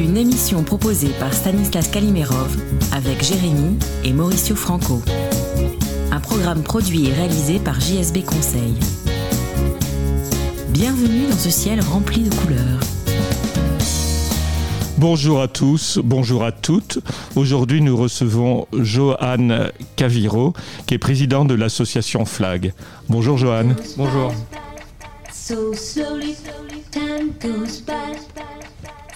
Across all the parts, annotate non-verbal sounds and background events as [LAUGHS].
Une émission proposée par Stanislas Kalimerov avec Jérémy et Mauricio Franco. Un programme produit et réalisé par JSB Conseil. Bienvenue dans ce ciel rempli de couleurs. Bonjour à tous, bonjour à toutes. Aujourd'hui, nous recevons Johan Caviro, qui est président de l'association FLAG. Bonjour Johan. Bonjour. So slowly, time goes by.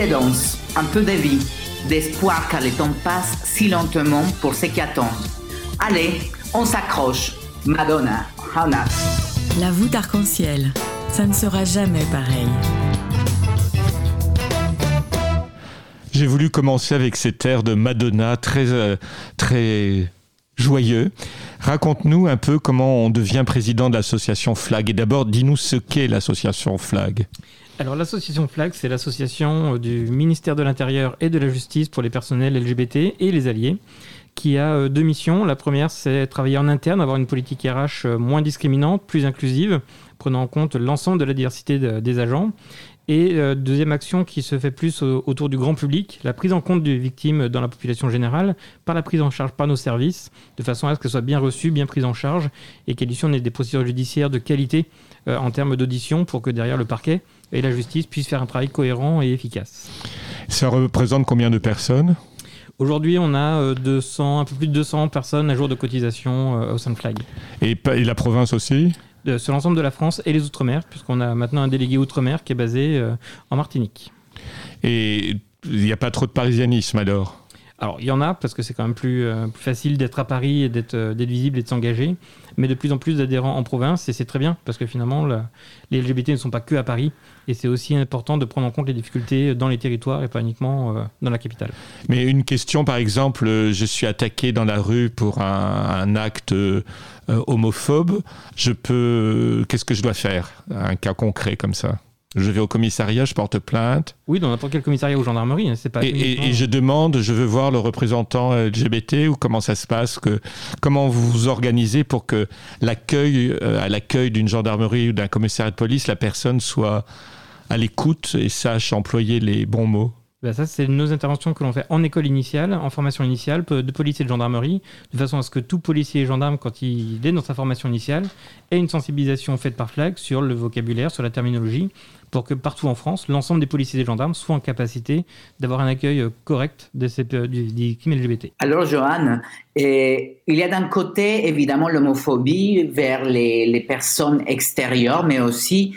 De danse, un peu de vie, d'espoir car le temps passe si lentement pour ceux qui attendent. Allez, on s'accroche. Madonna, Hannah. La voûte arc-en-ciel, ça ne sera jamais pareil. J'ai voulu commencer avec cet air de Madonna très, euh, très joyeux. Raconte-nous un peu comment on devient président de l'association FLAG. Et d'abord, dis-nous ce qu'est l'association FLAG. Alors l'association FLAG, c'est l'association euh, du ministère de l'Intérieur et de la Justice pour les personnels LGBT et les alliés, qui a euh, deux missions. La première, c'est travailler en interne, avoir une politique RH euh, moins discriminante, plus inclusive, prenant en compte l'ensemble de la diversité de- des agents. Et deuxième action qui se fait plus au- autour du grand public, la prise en compte des victimes dans la population générale, par la prise en charge par nos services, de façon à ce qu'elles soient bien reçues, bien prises en charge, et qu'à l'issue on ait des procédures judiciaires de qualité en termes d'audition pour que derrière le parquet et la justice puissent faire un travail cohérent et efficace. Ça représente combien de personnes? Aujourd'hui, on a euh, 200, un peu plus de 200 personnes à jour de cotisation euh, au sein de Flag. et, la province aussi? De- sur l'ensemble de la France et les Outre-mer, puisqu'on a maintenant un délégué Outre-mer qui est basé euh, en Martinique. Et il n'y a pas trop de parisianisme alors? Alors, il y en a, parce que c'est quand même plus, euh, plus facile d'être à Paris et d'être euh, d'être visible et de s'engager, mais de plus en plus d'adhérents en province, et c'est très bien, parce que finalement, les LGBT ne sont pas que à Paris, et c'est aussi important de prendre en compte les difficultés dans les territoires et pas uniquement euh, dans la capitale. Mais une question, par exemple, euh, je suis attaqué dans la rue pour un, un acte euh, homophobe. Je peux. Qu'est-ce que je dois faire? Un cas concret comme ça? Je vais au commissariat, je porte plainte Oui, dans n'importe quel commissariat ou gendarmerie, hein, c'est pas et, et- uniquement- et je demande, je veux voir le représentant LGBT ou comment ça se passe, que, comment vous vous organisez pour que l'accueil, euh, à l'accueil d'une gendarmerie ou d'un commissariat de police, la personne soit à l'écoute et sache employer les bons mots. Bah, ça, c'est nos interventions que l'on fait en école initiale, en formation initiale, de police et de gendarmerie, de façon à ce que tout policier et gendarme, quand il est dans sa formation initiale, ait une sensibilisation faite par flag sur le vocabulaire, sur la terminologie, pour que partout en France, l'ensemble des policiers et des gendarmes soient en capacité d'avoir un accueil euh, correct de ces, euh, des victimes LGBT. Alors, Johan, eh, il y a d'un côté, évidemment, l'homophobie vers les personnes extérieures, mais aussi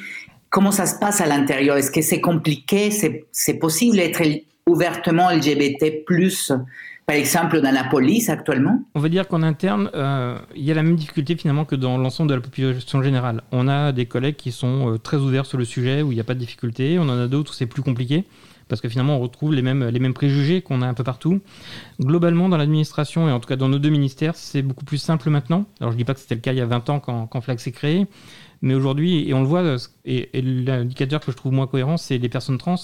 comment ça se passe à l'intérieur? Est-ce que c'est compliqué? C'est possible d'être ouvertement LGBT, par exemple, dans la police actuellement? On va dire qu'en interne, euh, il y a la même difficulté finalement que dans l'ensemble de la population générale. On a des collègues qui sont euh, très ouverts sur le sujet, où il n'y a pas de difficulté. On en a d'autres où c'est plus compliqué, parce que finalement on retrouve les mêmes, les mêmes préjugés qu'on a un peu partout. Globalement, dans l'administration, et en tout cas dans nos deux ministères, c'est beaucoup plus simple maintenant. Alors je ne dis pas que c'était le cas il y a 20 ans quand, quand Flag s'est créé, mais aujourd'hui, et on le voit, et, et l'indicateur que je trouve moins cohérent, c'est les personnes trans.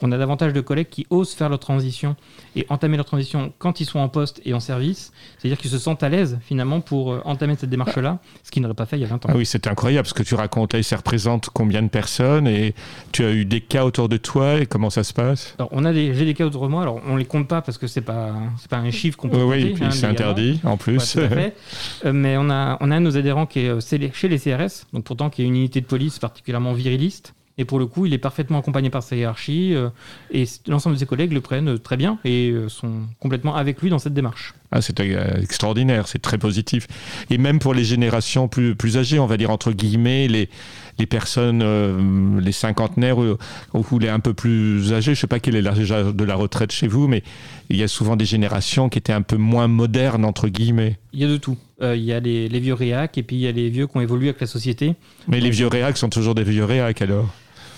On a davantage de collègues qui osent faire leur transition et entamer leur transition quand ils sont en poste et en service. C'est-à-dire qu'ils se sentent à l'aise finalement pour euh, entamer cette démarche-là, ce qu'ils n'auraient pas fait il y a 20 ans. Ah oui, c'est incroyable ce que tu racontes là. Ça représente combien de personnes et tu as eu des cas autour de toi et comment ça se passe? Alors, on a des, j'ai des cas autour de moi. Alors, on les compte pas parce que c'est pas, c'est pas un chiffre qu'on peut Oui, compter. et puis hein, c'est interdit en plus. Euh, mais on a, on a un de nos adhérents qui est euh, chez les CRS, donc pourtant qui est une unité de police particulièrement viriliste. Et pour le coup, il est parfaitement accompagné par sa hiérarchie euh, et l'ensemble de ses collègues le prennent euh, très bien et euh, sont complètement avec lui dans cette démarche. Ah, c'est extraordinaire, c'est très positif. Et même pour les générations plus, plus âgées, on va dire entre guillemets, les, les personnes, euh, les cinquantenaires ou, ou les un peu plus âgés, je sais pas quel est l'âge de la retraite chez vous, mais il y a souvent des générations qui étaient un peu moins modernes, entre guillemets. Il y a de tout. Euh, il y a les, les vieux réacs et puis il y a les vieux qui ont évolué avec la société. Mais les vieux réacs sont toujours des vieux réacs alors.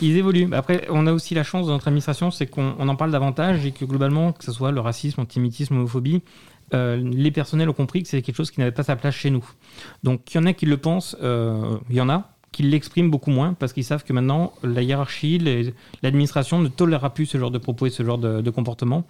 Ils évoluent. Après, on a aussi la chance dans notre administration, c'est qu'on on en parle davantage et que globalement, que ce soit le racisme, l'antisémitisme, l'homophobie, euh, les personnels ont compris que c'est quelque chose qui n'avait pas sa place chez nous. Donc, il y en a qui le pensent, euh, il y en a qu'ils l'expriment beaucoup moins parce qu'ils savent que maintenant la hiérarchie, l'administration ne tolérera plus ce genre de propos et ce genre de, de comportement.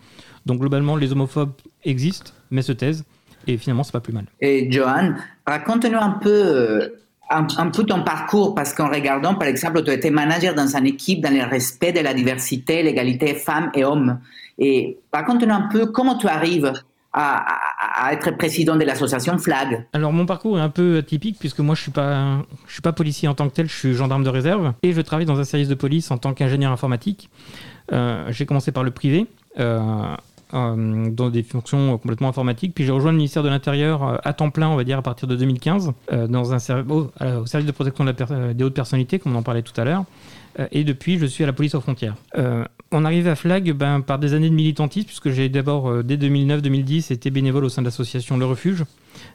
Donc globalement, les homophobes existent, mais se taisent. Et finalement, c'est pas plus mal. Et Johan, raconte-nous un peu, euh, un, un peu ton parcours, parce qu'en regardant, par exemple, tu étais manager dans une équipe dans le respect de la diversité, l'égalité femmes et hommes. Et raconte-nous un peu comment tu arrives à, à- à être président de l'association FLAG. Alors mon parcours est un peu atypique puisque moi je suis pas je suis pas policier en tant que tel, je suis gendarme de réserve et je travaille dans un service de police en tant qu'ingénieur informatique. Euh, j'ai commencé par le privé. euh, euh, dans des fonctions complètement informatiques. Puis j'ai rejoint le ministère de l'Intérieur euh, à temps plein, on va dire, à partir de 2015, euh, dans un au, service de protection des hautes personnalités, comme on en parlait tout à l'heure. Et depuis, je suis à la police aux frontières. Euh, on arrive à Flag ben, par des années de militantisme, puisque j'ai d'abord, dès 2009-2010, été bénévole au sein de l'association Le Refuge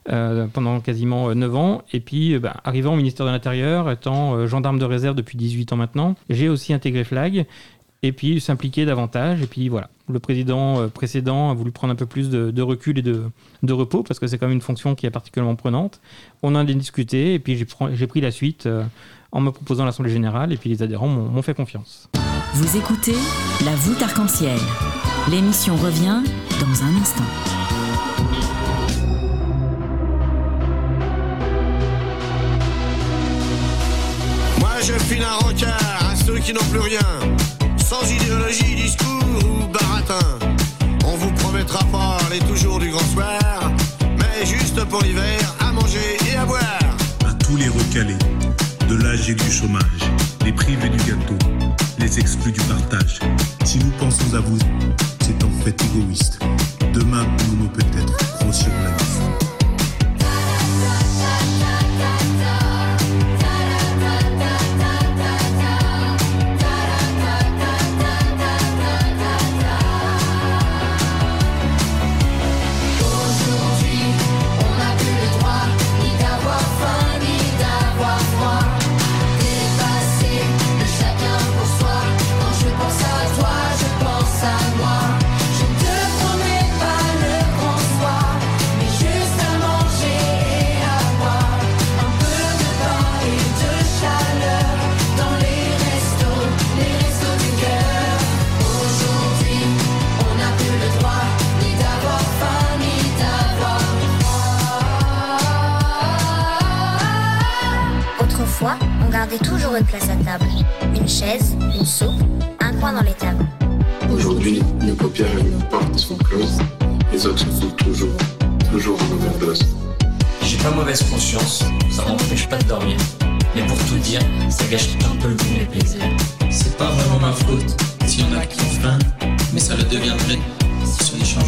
pendant quasiment euh, 9 ans. Et puis, ben, arrivant au ministère de l'Intérieur, étant gendarme de réserve depuis 18 ans maintenant, j'ai aussi intégré Flag. Et puis s'impliquer davantage. Et puis voilà, le président euh, précédent a voulu prendre un peu plus de, de recul et de, de repos, parce que c'est quand même une fonction qui est particulièrement prenante. On en a discuté, et puis j'ai pr- j'ai pris la suite euh, en me proposant l'Assemblée Générale, et puis les adhérents m'ont m'ont fait confiance. Vous écoutez La voûte arc-en-ciel. L'émission revient dans un instant. Moi je file un rencard à ceux qui n'ont plus rien, sans idéologie, discours ou baratin. On vous promettra pas les toujours du grand soir, mais juste pour l'hiver, à manger et à boire. à tous les recalés, de l'âge et du chômage, les privés du gâteau, les exclus du partage. Si nous pensons à vous, c'est en fait égoïste. Demain, nous, nous peut-être, grossirons la. Gardait toujours une place à table. Une chaise, une soupe, un coin dans les tables. Aujourd'hui, nos paupières et nos portes sont closes. Les autres sont toujours, toujours en overdose. J'ai pas mauvaise conscience, ça m'empêche pas de dormir. Mais pour tout dire, ça gâche un peu le goût et le plaisir. C'est pas vraiment ma faute s'il y en a qui ont faim, mais ça le deviendrait si on n'y change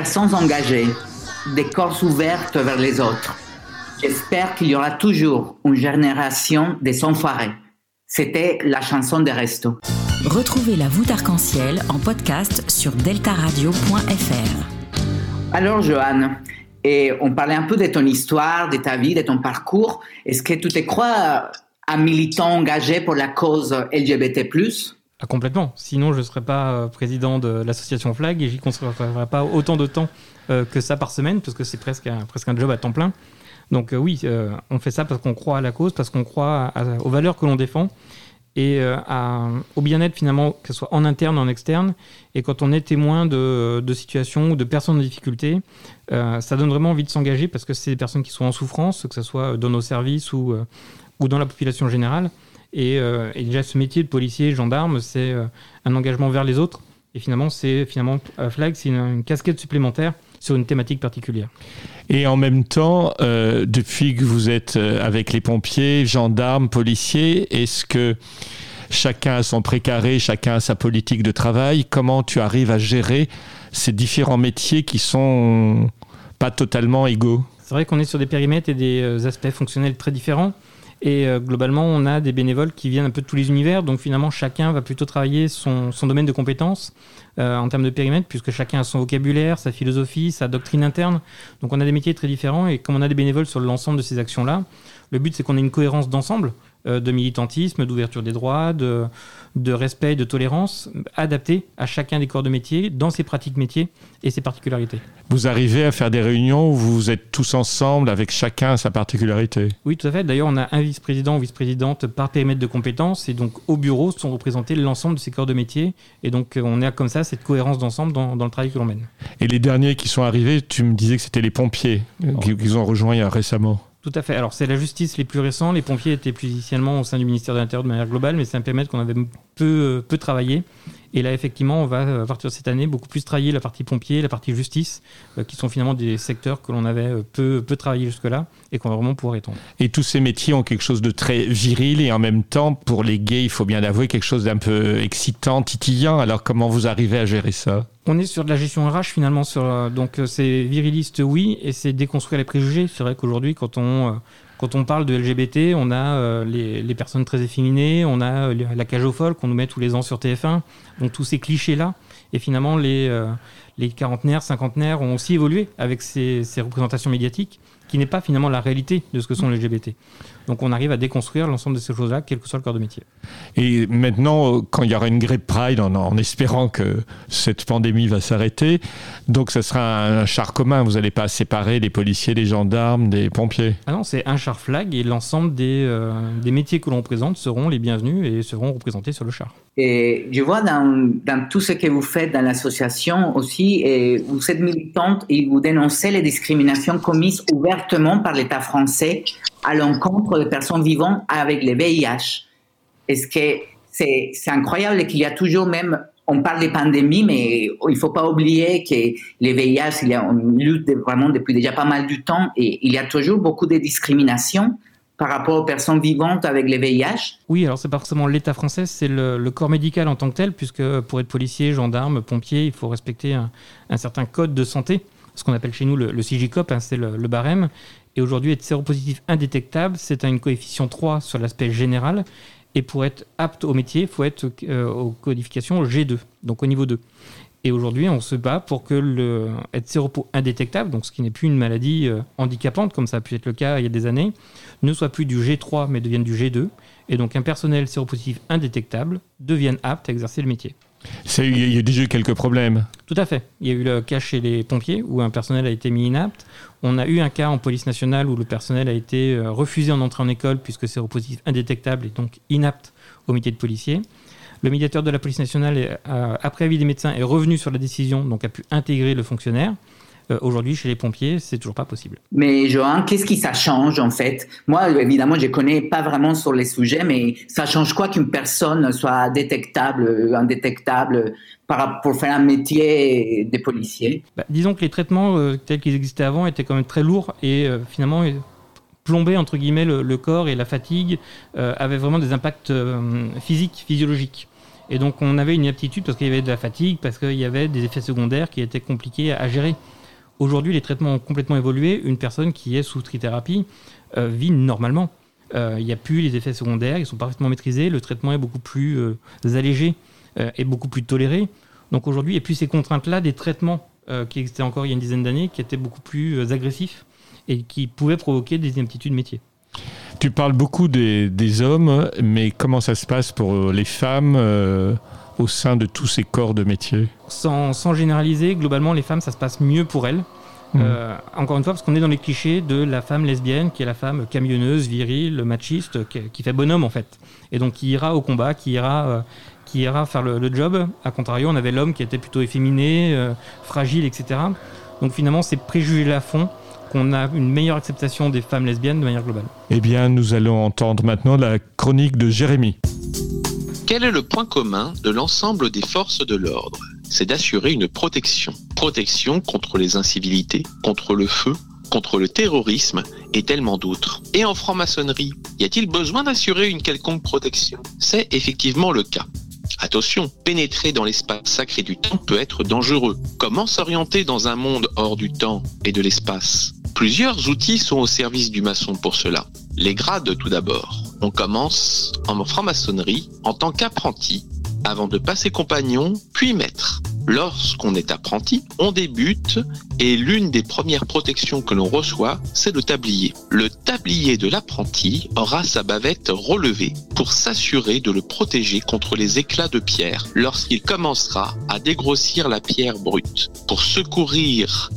personnes engagées. des corps ouvertes vers les autres. J'espère qu'il y aura toujours une génération des enfoirés. C'était la chanson de Resto. Retrouvez la voûte arc-en-ciel en podcast sur deltaradio.fr. Alors, Johan, et on parlait un peu de ton histoire, de ta vie, de ton parcours. Est-ce que tu te crois un militant engagé pour la cause LGBT Ah, complètement. Sinon, je ne serais pas euh, président de l'association Flag et j'y consacrerais pas autant de temps euh, que ça par semaine, parce que c'est presque un, job à temps plein. Donc euh, oui, on fait ça parce qu'on croit à la cause, parce qu'on croit aux valeurs que l'on défend et au bien-être finalement, que ce soit en interne en externe. Et quand on est témoin de, situations ou de personnes en difficulté, ça donne vraiment envie de s'engager parce que c'est des personnes qui sont en souffrance, que ce soit dans nos services ou dans la population générale. Et, euh, et déjà, ce métier de policier, gendarme, c'est euh, un engagement vers les autres. Et finalement, c'est finalement à Flag, c'est une, une casquette supplémentaire sur une thématique particulière. Et en même temps, euh, depuis que vous êtes euh, avec les pompiers, gendarmes, policiers, est-ce que chacun a son précaré, chacun a sa politique de travail? Comment tu arrives à gérer ces différents métiers qui sont pas totalement égaux? C'est vrai qu'on est sur des périmètres et des euh, aspects fonctionnels très différents. Et euh, globalement, on a des bénévoles qui viennent un peu de tous les univers. Donc finalement, chacun va plutôt travailler son, son domaine de compétences euh, en termes de périmètre, puisque chacun a son vocabulaire, sa philosophie, sa doctrine interne. Donc on a des métiers très différents. Et comme on a des bénévoles sur l'ensemble de ces actions-là, le but c'est qu'on ait une cohérence d'ensemble, de militantisme, d'ouverture des droits, de, de respect, de tolérance, adaptée à chacun des corps de métier, dans ses pratiques métiers et ses particularités. Vous arrivez à faire des réunions où vous êtes tous ensemble avec chacun sa particularité Oui, tout à fait. D'ailleurs, on a un vice-président ou vice-présidente par périmètre de compétences. Et donc, au bureau sont représentés l'ensemble de ces corps de métier. Et donc, euh, on a comme ça cette cohérence d'ensemble dans, dans le travail que l'on mène. Et les derniers qui sont arrivés, tu me disais que c'était les pompiers euh, qui, qu'ils ont rejoint a récemment. Tout à fait. Alors, c'est la justice les plus récents. Les pompiers étaient plus initialement au sein du ministère de l'Intérieur de manière globale, mais c'est un périmètre qu'on avait peu, euh, peu travaillé. Et là, effectivement, on va, euh, à partir de cette année, beaucoup plus travailler la partie pompier, la partie justice, euh, qui sont finalement des secteurs que l'on avait euh, peu, peu travaillé jusque-là et qu'on va vraiment pouvoir étendre. Et tous ces métiers ont quelque chose de très viril et en même temps, pour les gays, il faut bien l'avouer, quelque chose d'un peu excitant, titillant. Alors comment vous arrivez à gérer ça? On est sur de la gestion RH finalement, sur, donc c'est viriliste oui, et c'est déconstruire les préjugés. C'est vrai qu'aujourd'hui quand on, quand on parle de LGBT, on a euh, les, les personnes très efféminées, on a euh, la cage aux qu'on nous met tous les ans sur TF1, donc tous ces clichés-là. Et finalement les, euh, les quarantenaires, cinquantenaires ont aussi évolué avec ces, ces représentations médiatiques, qui n'est pas finalement la réalité de ce que sont les LGBT. Donc on arrive à déconstruire l'ensemble de ces choses-là, quel que soit le corps de métier. Et maintenant, euh, quand il y aura une Great Pride, en, en espérant que cette pandémie va s'arrêter, donc ce sera un char commun. Vous n'allez pas séparer les policiers, les gendarmes, des pompiers. Ah non, c'est un char flag et l'ensemble des, euh, des métiers que l'on présente seront les bienvenus et seront représentés sur le char. Et je vois dans, dans tout ce que vous faites dans l'association aussi, et vous êtes militante et vous dénoncez les discriminations commises ouvertement par l'État français à l'encontre de personnes vivant avec le VIH. Est-ce que c'est incroyable qu'il y a toujours même, on parle de pandémie, mais il faut pas oublier que les VIH, il y a une lutte vraiment depuis déjà pas mal du temps et il y a toujours beaucoup de discriminations par rapport aux personnes vivantes avec le VIH. Oui, alors c'est pas forcément l'État français, c'est le, le corps médical en tant que tel, puisque pour être policier, gendarme, pompier, il faut respecter un, certain code de santé, ce qu'on appelle chez nous le, le CIGICOP, hein, c'est le, le barème. Et aujourd'hui, être séropositif indétectable, c'est un coefficient 3 sur l'aspect général. Et pour être apte au métier, il faut être euh, aux codifications G2, donc au niveau 2. Et aujourd'hui, on se bat pour que être séropo indétectable, donc ce qui n'est plus une maladie euh, handicapante, comme ça a pu être le cas il y a des années, ne soit plus du G3, mais devienne du G2. Et donc un personnel séropositif indétectable devienne apte à exercer le métier. C'est- Il y a- déjà eu quelques problèmes. Tout à fait. Il y a eu le cas chez les pompiers où un personnel a été mis inapte. On a eu un cas en police nationale où le personnel a été euh, refusé en entrée en école puisque séropositif indétectable et donc inapte au métier de policier. Le médiateur de la police nationale, euh, après avis des médecins, est revenu sur la décision, donc a pu intégrer le fonctionnaire. Euh, Aujourd'hui, chez les pompiers, c'est toujours pas possible. Mais Johan, qu'est-ce qui ça change en fait? Moi, évidemment, je connais pas vraiment sur les sujets, mais ça change quoi qu'une personne soit détectable, indétectable pour faire un métier de policier Bah, disons que les traitements euh, tels qu'ils existaient avant étaient quand même très lourds et euh, finalement plombaient entre guillemets le, le corps et la fatigue euh, avaient vraiment des impacts euh, physiques, physiologiques. Et donc on avait une inaptitude parce qu'il y avait de la fatigue, parce qu'il y avait des effets secondaires qui étaient compliqués à, à gérer. Aujourd'hui, les traitements ont complètement évolué. Une personne qui est sous trithérapie euh, vit normalement. Euh, Il n'y a plus les effets secondaires, ils sont parfaitement maîtrisés. Le traitement est beaucoup plus euh, allégé et beaucoup plus toléré. Donc aujourd'hui, a plus ces contraintes-là des traitements qui existaient encore il y a une dizaine d'années, qui étaient beaucoup plus agressifs et qui pouvaient provoquer des inaptitudes métiers. Tu parles beaucoup des, hommes, mais comment ça se passe pour les femmes au sein de tous ces corps de métier Sans, sans généraliser, globalement, les femmes, ça se passe mieux pour elles. Mhm. Euh, encore une fois, parce qu'on est dans les clichés de la femme lesbienne, qui est la femme camionneuse, virile, machiste, qui, qui fait bonhomme en fait. Et donc qui ira au combat, qui ira, euh, qui ira faire le, le job. A contrario, on avait l'homme qui était plutôt efféminé, euh, fragile, etc. Donc finalement, c'est préjugé à fond qu'on a une meilleure acceptation des femmes lesbiennes de manière globale. Eh bien, nous allons entendre maintenant la chronique de Jérémy. Quel est le point commun de l'ensemble des forces de l'ordre? C'est d'assurer une protection. Protection contre les incivilités, contre le feu, contre le terrorisme et tellement d'autres. Et en franc-maçonnerie, y a-t-il besoin d'assurer une quelconque protection? C'est effectivement le cas. Attention, pénétrer dans l'espace sacré du temps peut être dangereux. Comment s'orienter dans un monde hors du temps et de l'espace? Plusieurs outils sont au service du maçon pour cela. Les grades tout d'abord. On commence en franc-maçonnerie en tant qu'apprenti, avant de passer compagnon, puis maître. Lorsqu'on est apprenti, on débute et l'une des premières protections que l'on reçoit, c'est le tablier. Le tablier de l'apprenti aura sa bavette relevée pour s'assurer de le protéger contre les éclats de pierre lorsqu'il commencera à dégrossir la pierre brute. Pour secourir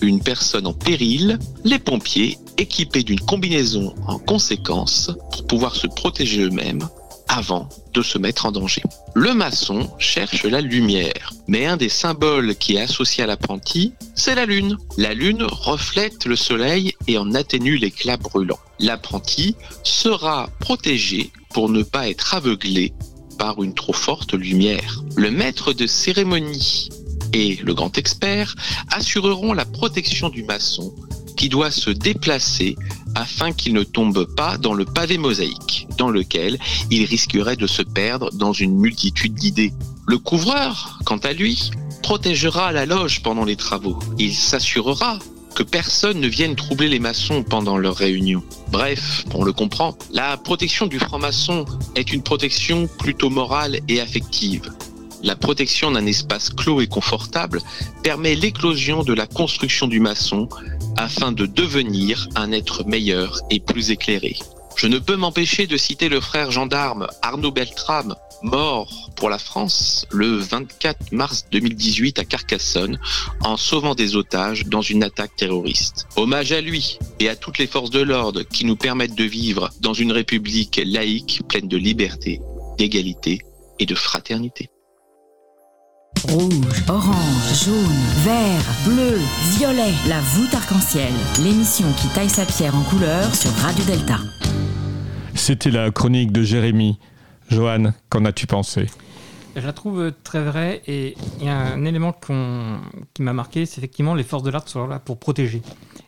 une personne en péril, les pompiers, équipés d'une combinaison en conséquence pour pouvoir se protéger eux-mêmes avant de se mettre en danger. Le maçon cherche la lumière, mais un des symboles qui est associé à l'apprenti, c'est la lune. La lune reflète le soleil et en atténue l'éclat brûlant. L'apprenti sera protégé pour ne pas être aveuglé par une trop forte lumière. Le maître de cérémonie et le grand expert assureront la protection du maçon qui doit se déplacer afin qu'il ne tombe pas dans le pavé mosaïque, dans lequel il risquerait de se perdre dans une multitude d'idées. Le couvreur, quant à lui, protégera la loge pendant les travaux. Il s'assurera que personne ne vienne troubler les maçons pendant leurs réunions. Bref, on le comprend, la protection du franc-maçon est une protection plutôt morale et affective. La protection d'un espace clos et confortable permet l'éclosion de la construction du maçon afin de devenir un être meilleur et plus éclairé. Je ne peux m'empêcher de citer le frère gendarme Arnaud Beltrame, mort pour la France le 24 mars 2018 à Carcassonne en sauvant des otages dans une attaque terroriste. Hommage à lui et à toutes les forces de l'ordre qui nous permettent de vivre dans une république laïque pleine de liberté, d'égalité et de fraternité. Rouge, orange, jaune, vert, bleu, violet, la voûte arc-en-ciel, l'émission qui taille sa pierre en couleur sur Radio Delta. C'était la chronique de Jérémy. Johan, qu'en as-tu pensé? Je la trouve très vraie et il y a un élément qui m'a marqué, c'est effectivement les forces de l'ordre sont là pour protéger.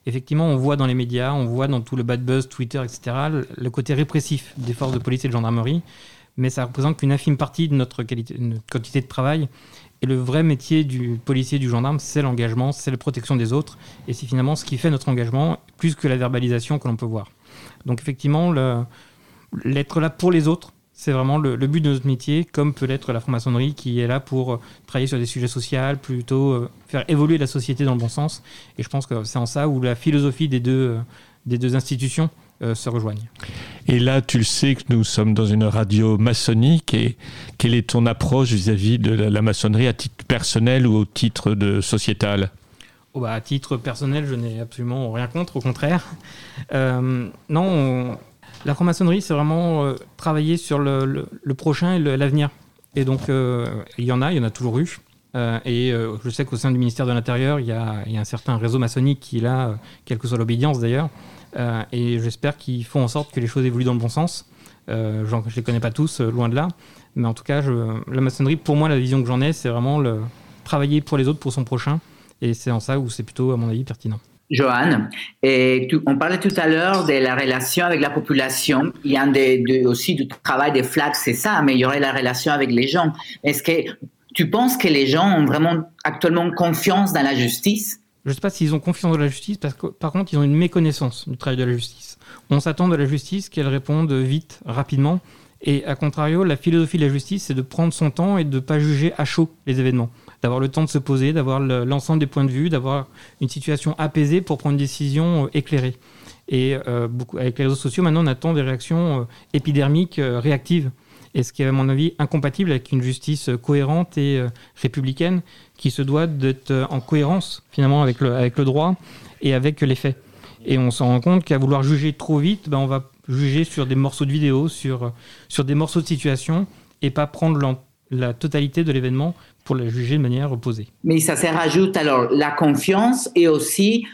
Effectivement, on voit dans les médias, on voit dans tout le bad buzz, Twitter, etc., le- côté répressif des forces de police et de gendarmerie, mais ça représente qu'une infime partie de notre, qualité, de notre quantité de travail. Et le vrai métier du policier, du gendarme, c'est l'engagement, c'est la protection des autres, et c'est finalement ce qui fait notre engagement, plus que la verbalisation que l'on peut voir. Donc effectivement, l'être là pour les autres, c'est vraiment le, le but de notre métier, comme peut l'être la franc-maçonnerie qui est là pour euh, travailler sur des sujets sociaux, plutôt euh, faire évoluer la société dans le bon sens. Et je pense que c'est en ça où la philosophie des deux, euh, des deux institutions euh, se rejoignent. Et là, tu le sais que nous sommes dans une radio maçonnique. Et quelle est ton approche vis-à-vis de la, la maçonnerie à titre personnel ou au titre de sociétal? Oh bah, à titre personnel, je n'ai absolument rien contre, au contraire. Euh, non, on- la franc-maçonnerie, c'est vraiment euh, travailler sur le, le- le prochain et l'avenir. Et donc, il y en a, il y en a toujours eu. Euh, et euh, je sais qu'au sein du ministère de l'Intérieur, il y a, il y a un certain réseau maçonnique qui là, euh, quelle que soit l'obédience d'ailleurs. Euh, et j'espère qu'ils font en sorte que les choses évoluent dans le bon sens. Euh, je ne les connais pas tous, euh, loin de là. Mais en tout cas, la maçonnerie, pour moi, la vision que j'en ai, c'est vraiment le, travailler pour les autres, pour son prochain. Et c'est en ça où c'est plutôt, à mon avis, pertinent. Johan, et tu- on parlait tout à l'heure de la relation avec la population. Il y a aussi du travail des flags, c'est ça, améliorer la relation avec les gens. Est-ce que tu penses que les gens ont vraiment actuellement confiance dans la justice? Je ne sais pas s'ils ont confiance dans la justice, parce que par contre, ils ont une méconnaissance du travail de la justice. On s'attend de la justice qu'elle réponde vite, rapidement. Et à contrario, la philosophie de la justice, c'est de prendre son temps et de ne pas juger à chaud les événements. D'avoir le temps de se poser, d'avoir le- l'ensemble des points de vue, d'avoir une situation apaisée pour prendre une décision euh, éclairée. Et euh, beaucoup, avec les réseaux sociaux, maintenant, on attend des réactions euh, épidermiques, réactives. Et ce qui est, à mon avis, incompatible avec une justice cohérente et républicaine qui se doit d'être euh, en cohérence, finalement, avec le, avec le droit et avec les faits. Et on s'en rend compte qu'à vouloir juger trop vite, ben, on va juger sur des morceaux de vidéo, sur, euh, sur des morceaux de situation, et pas prendre la totalité de l'événement pour la juger de manière posée. Mais ça se rajoute alors la confiance et aussi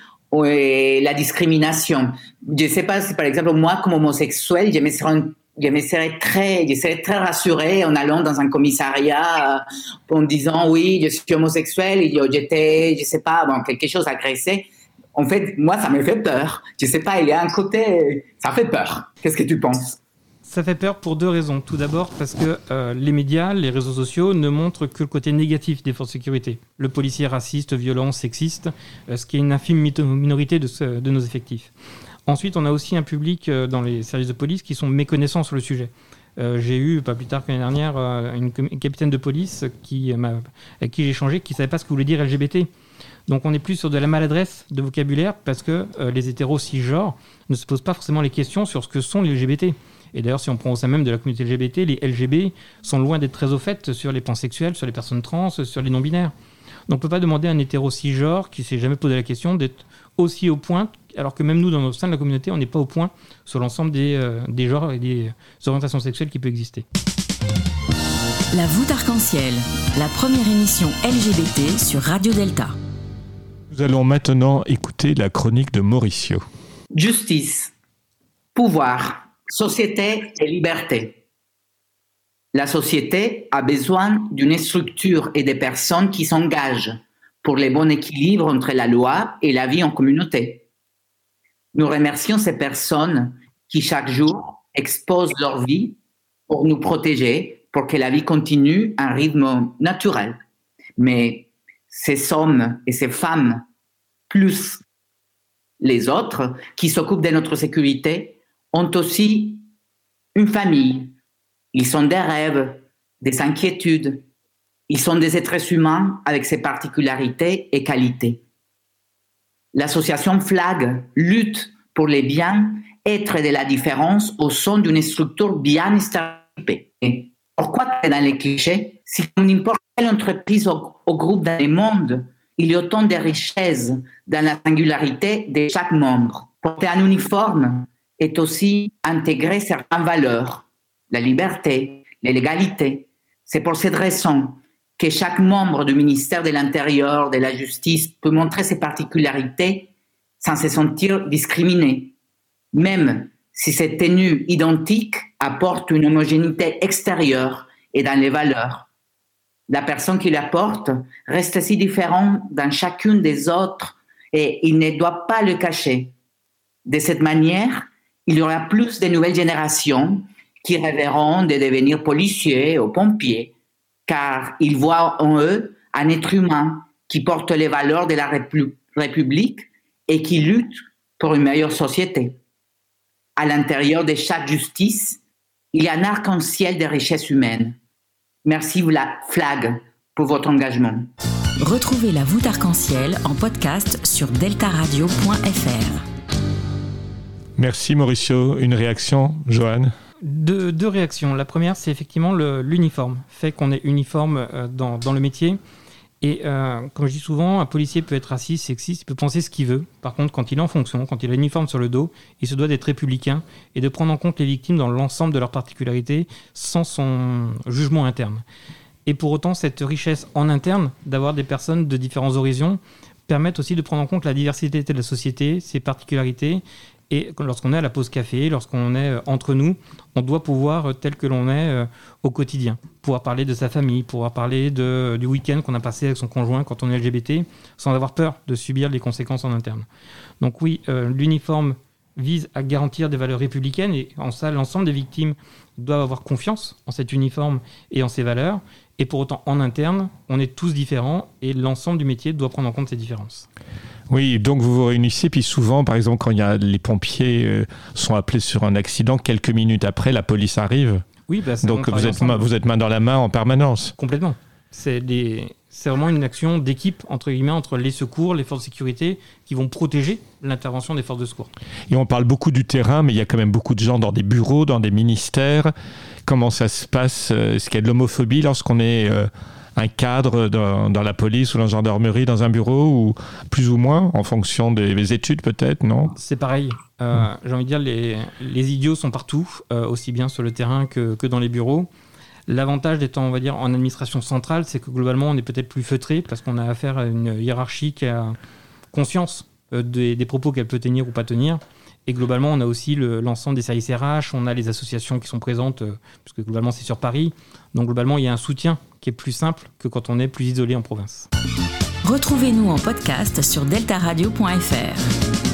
la discrimination. Je ne sais pas si par exemple moi comme homosexuel, je me serais, je me serais très, très rassurée en allant dans un commissariat euh, en disant oui, je suis homosexuel j'étais, je sais pas, bon, quelque chose agressé. En fait, moi, ça me fait peur. Je sais pas, il y a un côté, ça fait peur. Qu'est-ce que tu penses? Ça fait peur pour deux raisons. Tout d'abord parce que euh, les médias, les réseaux sociaux ne montrent que le côté négatif des forces de sécurité. Le policier raciste, violent, sexiste, euh, ce qui est une infime minorité de nos effectifs. Ensuite, on a aussi un public euh, dans les services de police qui sont méconnaissants sur le sujet. Euh, j'ai eu, pas plus tard que dernière, euh, une, capitaine de police qui, avec qui j'ai échangé, qui ne savait pas ce que voulait dire LGBT. Donc on est plus sur de la maladresse de vocabulaire parce que les hétéros cisgenres ne se posent pas forcément les questions sur ce que sont les LGBT. Et d'ailleurs, si on prend au sein même de la communauté LGBT, les LGB sont loin d'être très au fait sur les pansexuels, sur les personnes trans, sur les non-binaires. Donc on ne peut pas demander à un hétéro cisgenre qui s'est jamais posé la question d'être aussi au point, alors que même nous, dans le sein de la communauté, on n'est pas au point sur l'ensemble des, euh, des genres et des orientations sexuelles qui peuvent exister. La voûte arc-en-ciel, la première émission LGBT sur Radio Delta. Nous allons maintenant écouter la chronique de Mauricio. Justice, pouvoir, société et liberté. La société a besoin d'une structure et des personnes qui s'engagent pour le bon équilibre entre la loi et la vie en communauté. Nous remercions ces personnes qui chaque jour exposent leur vie pour nous protéger, pour que la vie continue à un rythme naturel. Mais ces hommes et ces femmes, plus les autres qui s'occupent de notre sécurité, ont aussi une famille. Ils sont des rêves, des inquiétudes. Ils sont des êtres humains avec ses particularités et qualités. L'association FLAG lutte pour les bien-être de la différence au sein d'une structure bien stéréotypée. Pourquoi c'est dans les clichés? Si n'importe quelle entreprise ou groupe dans le monde, il y a autant de richesses dans la singularité de chaque membre. Porter un uniforme est aussi intégrer certaines valeurs, la liberté, l'égalité. C'est pour cette raison que chaque membre du ministère de l'Intérieur, de la Justice peut montrer ses particularités sans se sentir discriminé, même si cette tenue identique apporte une homogénéité extérieure et dans les valeurs. La personne qui la porte reste si différente dans chacune des autres et il ne doit pas le cacher. De cette manière, il y aura plus de nouvelles générations qui rêveront de devenir policiers ou pompiers, car ils voient en eux un être humain qui porte les valeurs de la République et qui lutte pour une meilleure société. À l'intérieur de chaque justice, il y a un arc-en-ciel de richesses humaines. Merci la FLAG pour votre engagement. Retrouvez la voûte arc-en-ciel en podcast sur deltaradio.fr. Merci Mauricio. Une réaction, Johan? Deux, réactions. La première, c'est effectivement l'uniforme. Fait qu'on est uniforme euh, dans, dans le métier. Et euh, comme je dis souvent, un policier peut être raciste, sexiste, il peut penser ce qu'il veut. Par contre, quand il est en fonction, quand il a l'uniforme sur le dos, il se doit d'être républicain et de prendre en compte les victimes dans l'ensemble de leurs particularités sans son jugement interne. Et pour autant, cette richesse en interne, d'avoir des personnes de différents horizons, permettent aussi de prendre en compte la diversité de la société, ses particularités. Et lorsqu'on est à la pause café, lorsqu'on est euh, entre nous, on doit pouvoir, euh, tel que l'on est euh, au quotidien, pouvoir parler de sa famille, pouvoir parler du week-end qu'on a passé avec son conjoint quand on est LGBT, sans avoir peur de subir les conséquences en interne. Donc oui, l'uniforme vise à garantir des valeurs républicaines et en ça, l'ensemble des victimes doivent avoir confiance en cet uniforme et en ses valeurs. Et pour autant, en interne, on est tous différents et l'ensemble du métier doit prendre en compte ces différences. Oui, donc vous vous réunissez, puis souvent, par exemple, quand il y a, les pompiers euh, sont appelés sur un accident, quelques minutes après, la police arrive. Oui, bah, donc vous êtes, main, ensemble. vous êtes main dans la main en permanence. Complètement. C'est des- c'est vraiment une action d'équipe, entre guillemets, entre les secours, les forces de sécurité, qui vont protéger l'intervention des forces de secours. Et on parle beaucoup du terrain, mais il y a quand même beaucoup de gens dans des bureaux, dans des ministères. Comment ça se passe euh, Est-ce qu'il y a de l'homophobie lorsqu'on est euh, un cadre dans, dans la police ou dans la gendarmerie, dans un bureau, ou plus ou moins, en fonction des, des études peut-être, non? C'est pareil. Euh, J'ai envie de dire, les, les idiots sont partout, euh, aussi bien sur le terrain que, que dans les bureaux. L'avantage d'étant, on va dire, en administration centrale, c'est que globalement, on est peut-être plus feutré parce qu'on a affaire à une hiérarchie qui a conscience des, des propos qu'elle peut tenir ou pas tenir. Et globalement, on a aussi le- l'ensemble des services RH, on a les associations qui sont présentes, euh, puisque globalement, c'est sur Paris. Donc, globalement, il y a un soutien qui est plus simple que quand on est plus isolé en province. Retrouvez-nous en podcast sur deltaradio.fr.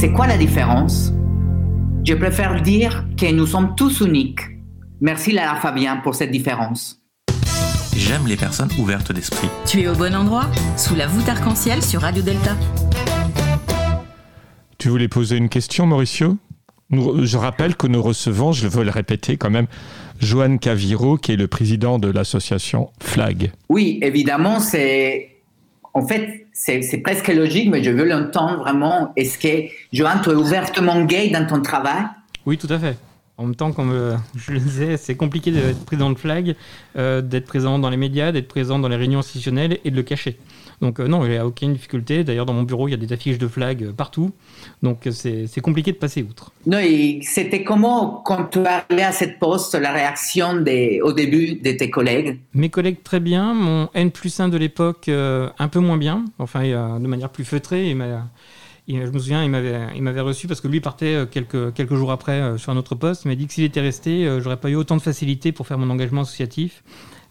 c'est quoi la différence? Je préfère dire que nous sommes tous uniques. Merci Lara Fabien pour cette différence. J'aime les personnes ouvertes d'esprit. Tu es au bon endroit, sous la voûte arc-en-ciel sur Radio Delta. Tu voulais poser une question, Mauricio? Nous- Je rappelle que nous recevons, je veux le répéter quand même, Joanne Caviro, qui est le président de l'association FLAG. Oui, évidemment, c'est. En fait, c'est presque logique, mais je veux l'entendre vraiment. Est-ce que, Johan, tu es ouvertement gay dans ton travail? Oui, tout à fait. En même temps, comme euh, je le disais, c'est compliqué d'être président de flag, euh, d'être présent dans les médias, d'être présent dans les réunions institutionnelles et de le cacher. Donc euh, non, il n'y a aucune difficulté. D'ailleurs, dans mon bureau, il y a des affiches de flag euh, partout. Donc euh, c'est compliqué de passer outre. Non, et c'était comment, quand tu arrivé à cette poste, la réaction des, au début de tes collègues? Mes collègues très bien, mon N plus 1 de l'époque euh, un peu moins bien, enfin de manière plus feutrée. M'a- je me souviens, il m'avait, reçu parce que lui partait quelques, quelques jours après sur un autre poste. Il m'a dit que s'il était resté, j'aurais pas eu autant de facilité pour faire mon engagement associatif.